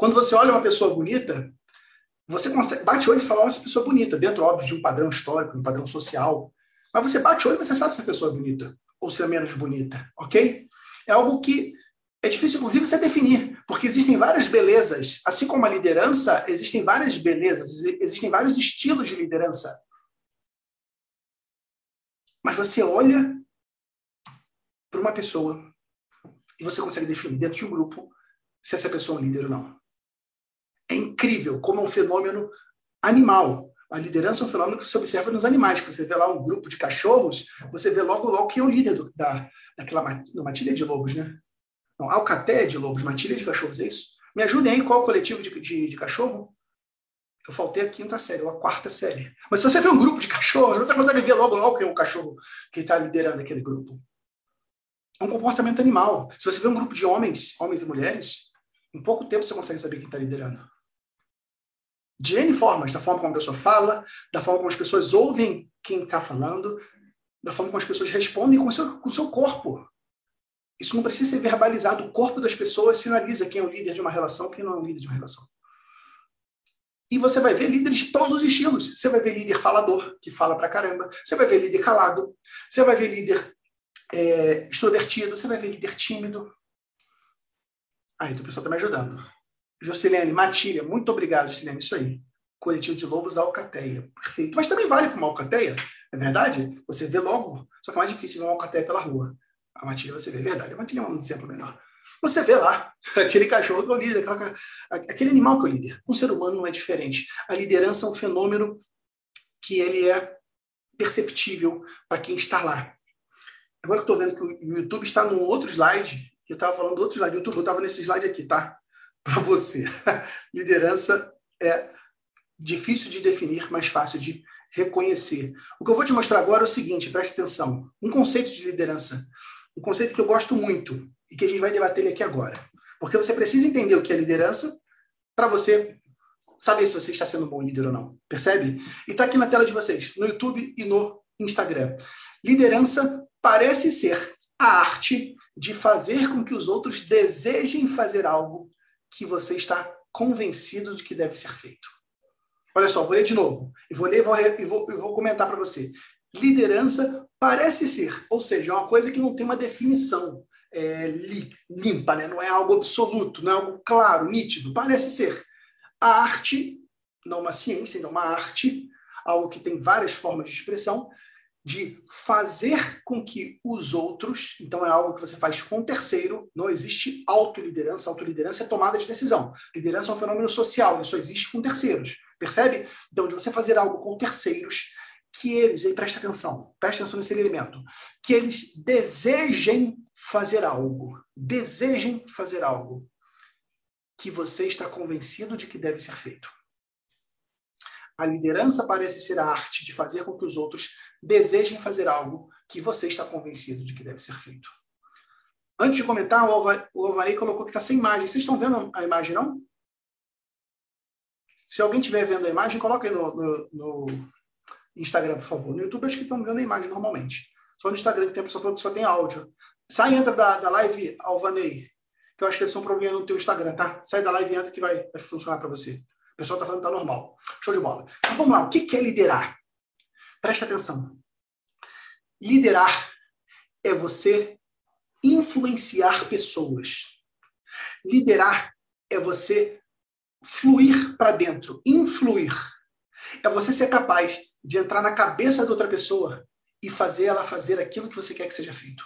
Quando você olha uma pessoa bonita, você consegue, bate o olho e fala, essa pessoa é bonita, dentro, óbvio, de um padrão histórico, um padrão social. Mas você bate o olho e você sabe se a pessoa é bonita ou se é menos bonita, ok? É algo que é difícil, inclusive, você definir, porque existem várias belezas. Assim como a liderança, existem várias belezas, existem vários estilos de liderança. Mas você olha para uma pessoa e você consegue definir dentro de um grupo se essa pessoa é um líder ou não. É incrível como é um fenômeno animal. A liderança é um fenômeno que você observa nos animais. Que você vê lá um grupo de cachorros, você vê logo logo quem é o líder do, da, daquela matilha de lobos, né? Não, alcaté de lobos, matilha de cachorros, é isso? Me ajudem aí, qual coletivo de, de, de cachorro? Eu faltei a quinta série, ou a quarta série. Mas se você vê um grupo de cachorros, você consegue ver logo logo quem é o cachorro que está liderando aquele grupo. É um comportamento animal. Se você vê um grupo de homens, homens e mulheres, em pouco tempo você consegue saber quem está liderando. De N formas, da forma como a pessoa fala, da forma como as pessoas ouvem quem está falando, da forma como as pessoas respondem com o seu, com o seu corpo. Isso não precisa ser verbalizado. O corpo das pessoas sinaliza quem é o líder de uma relação, quem não é o líder de uma relação. E você vai ver líderes de todos os estilos. Você vai ver líder falador, que fala pra caramba. Você vai ver líder calado. Você vai ver líder é, extrovertido. Você vai ver líder tímido. Aí, o pessoal está me ajudando. Jocilene, Matilha, muito obrigado, Jocilene. Isso aí. Coletivo de Lobos Alcateia. Perfeito. Mas também vale para uma Alcateia, é verdade? Você vê logo, só que é mais difícil ver uma Alcateia pela rua. A Matilha você vê, é verdade. A Matilha é um exemplo melhor. Você vê lá aquele cachorro que é o líder, aquela, aquele animal que é o líder. Um ser humano não é diferente. A liderança é um fenômeno que ele é perceptível para quem está lá. Agora que estou vendo que o YouTube está num outro slide, eu estava falando do outro slide, YouTube, eu estava nesse slide aqui, tá? Para você. liderança é difícil de definir, mas fácil de reconhecer. O que eu vou te mostrar agora é o seguinte, preste atenção. Um conceito de liderança, um conceito que eu gosto muito, e que a gente vai debater ele aqui agora. Porque você precisa entender o que é liderança para você saber se você está sendo um bom líder ou não. Percebe? E está aqui na tela de vocês, no YouTube e no Instagram. Liderança parece ser a arte de fazer com que os outros desejem fazer algo que você está convencido de que deve ser feito. Olha só, vou ler de novo. E vou ler e vou, vou, comentar para você. Liderança parece ser, ou seja, é uma coisa que não tem uma definição é, limpa, né? não é algo absoluto, não é algo claro, nítido. Parece ser. A arte, não uma ciência, não uma arte, algo que tem várias formas de expressão, de fazer com que os outros, então é algo que você faz com terceiro, não existe autoliderança, autoliderança é tomada de decisão. Liderança é um fenômeno social, só existe com terceiros, percebe? Então, de você fazer algo com terceiros, que eles, aí presta atenção, presta atenção nesse elemento, que eles desejem fazer algo, desejem fazer algo que você está convencido de que deve ser feito. A liderança parece ser a arte de fazer com que os outros desejem fazer algo que você está convencido de que deve ser feito. Antes de comentar, o Alvarei colocou que está sem imagem. Vocês estão vendo a imagem, não? Se alguém estiver vendo a imagem, coloca aí no, no, no, Instagram, por favor. No YouTube, acho que estão vendo a imagem normalmente. Só no Instagram que tem a pessoa falando que só tem áudio. Sai e entra da, da live, Alvanei. Que eu acho que deve ser um problema no teu Instagram, tá? Sai da live e entra que vai, vai funcionar para você. Pessoal está falando que tá normal. Show de bola. Então vamos lá. O que é liderar? Preste atenção. Liderar é você influenciar pessoas. Liderar é você fluir para dentro, influir. É você ser capaz de entrar na cabeça da outra pessoa e fazer ela fazer aquilo que você quer que seja feito.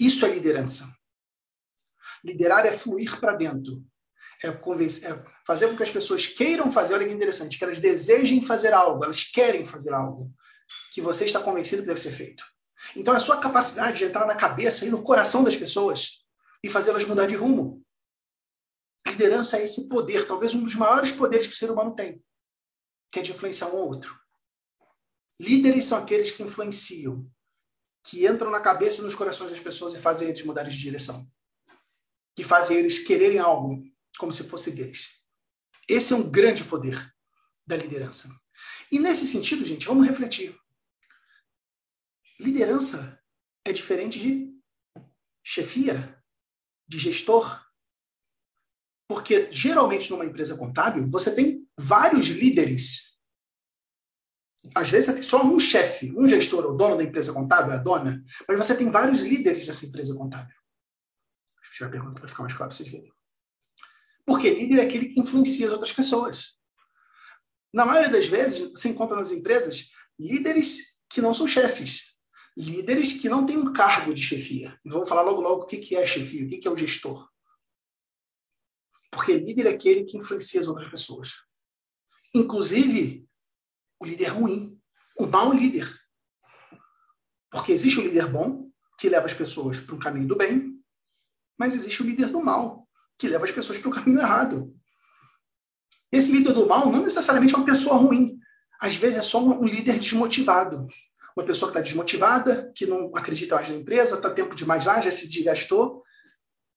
Isso é liderança. Liderar é fluir para dentro. É, convencer, é fazer com que as pessoas queiram fazer, olha que interessante, que elas desejem fazer algo, elas querem fazer algo que você está convencido que deve ser feito. Então, a sua capacidade de entrar na cabeça e no coração das pessoas e fazê-las mudar de rumo. Liderança é esse poder, talvez um dos maiores poderes que o ser humano tem, que é de influenciar um ao outro. Líderes são aqueles que influenciam, que entram na cabeça e nos corações das pessoas e fazem eles mudarem de direção. Que fazem eles quererem algo como se fosse deles. Esse é um grande poder da liderança. E nesse sentido, gente, vamos refletir. Liderança é diferente de chefia, de gestor. Porque geralmente numa empresa contábil, você tem vários líderes. Às vezes é só um chefe, um gestor, o dono da empresa contábil, a dona, mas você tem vários líderes dessa empresa contábil. Deixa eu tirar a pergunta para ficar mais claro para vocês verem. Porque líder é aquele que influencia as outras pessoas. Na maioria das vezes, você encontra nas empresas líderes que não são chefes, líderes que não têm um cargo de chefia. Vamos falar logo logo o que é chefia, o que é o gestor. Porque líder é aquele que influencia as outras pessoas. Inclusive, o líder ruim, o mau líder. Porque existe o líder bom, que leva as pessoas para o caminho do bem, mas existe o líder do mal, que leva as pessoas para o caminho errado. Esse líder do mal não necessariamente é uma pessoa ruim. Às vezes é só um líder desmotivado. Uma pessoa que está desmotivada, que não acredita mais na empresa, está tempo demais lá, já se desgastou,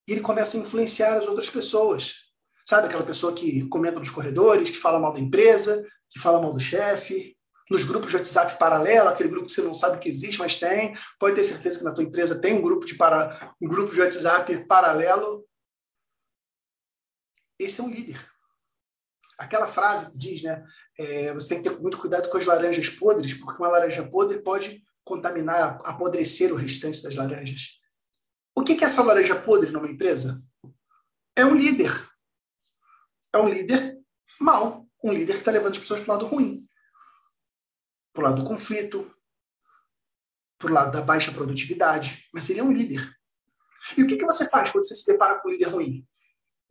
e ele começa a influenciar as outras pessoas. Sabe aquela pessoa que comenta nos corredores, que fala mal da empresa, que fala mal do chefe, nos grupos de WhatsApp paralelo, aquele grupo que você não sabe que existe, mas tem. Pode ter certeza que na tua empresa tem um grupo de para, um grupo de WhatsApp paralelo esse é um líder. Aquela frase que diz, né? É, você tem que ter muito cuidado com as laranjas podres, porque uma laranja podre pode contaminar, apodrecer o restante das laranjas. O que é essa laranja podre numa empresa? É um líder. É um líder mau. Um líder que está levando as pessoas para o lado ruim. Para o lado do conflito, para o lado da baixa produtividade. Mas ele é um líder. E o que, que você faz quando você se depara com um líder ruim?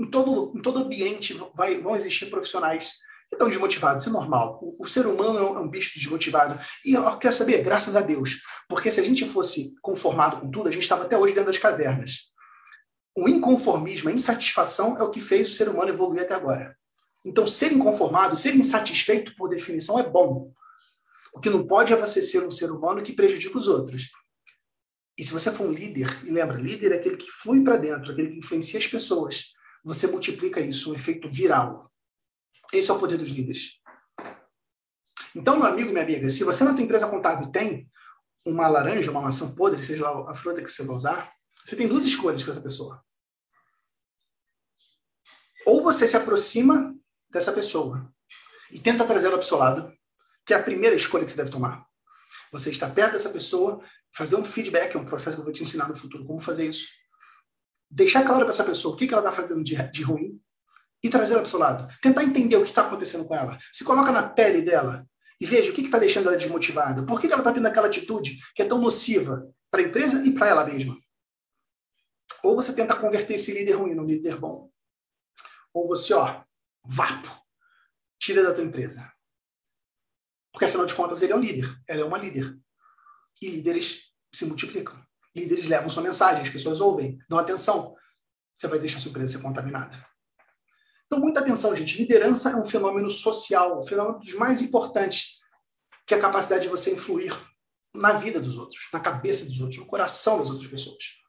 Em todo, em todo ambiente vai, vão existir profissionais que estão desmotivados, isso é normal. O, o ser humano é um, é um, bicho desmotivado. E eu quero saber, graças a Deus, porque se a gente fosse conformado com tudo, a gente estava até hoje dentro das cavernas. O inconformismo, a insatisfação é o que fez o ser humano evoluir até agora. Então, ser inconformado, ser insatisfeito, por definição, é bom. O que não pode é você ser um ser humano que prejudica os outros. E se você for um líder, e lembra, líder é aquele que flui para dentro, aquele que influencia as pessoas você multiplica isso, um efeito viral. Esse é o poder dos líderes. Então, meu amigo, minha amiga, se você na tua empresa contábil tem uma laranja, uma maçã podre, seja lá a fruta que você vai usar, você tem duas escolhas com essa pessoa. Ou você se aproxima dessa pessoa e tenta trazê-la para o seu lado, que é a primeira escolha que você deve tomar. Você está perto dessa pessoa, fazer um feedback, é um processo que eu vou te ensinar no futuro como fazer isso deixar claro para essa pessoa o que, que ela está fazendo de, de ruim e trazer ela para o seu lado. Tentar entender o que está acontecendo com ela. Se coloca na pele dela e veja o que está deixando ela desmotivada. Por que, que ela está tendo aquela atitude que é tão nociva para a empresa e para ela mesma? Ou você tenta converter esse líder ruim num líder bom. Ou você, ó, vapo, tira da tua empresa. Porque afinal de contas ele é um líder, ela é uma líder. E líderes se multiplicam líderes levam sua mensagem, as pessoas ouvem, dão atenção. Você vai deixar a sua ser contaminada. Então, muita atenção, gente. Liderança é um fenômeno social, um fenômeno dos mais importantes, que é a capacidade de você influir na vida dos outros, na cabeça dos outros, no coração das outras pessoas.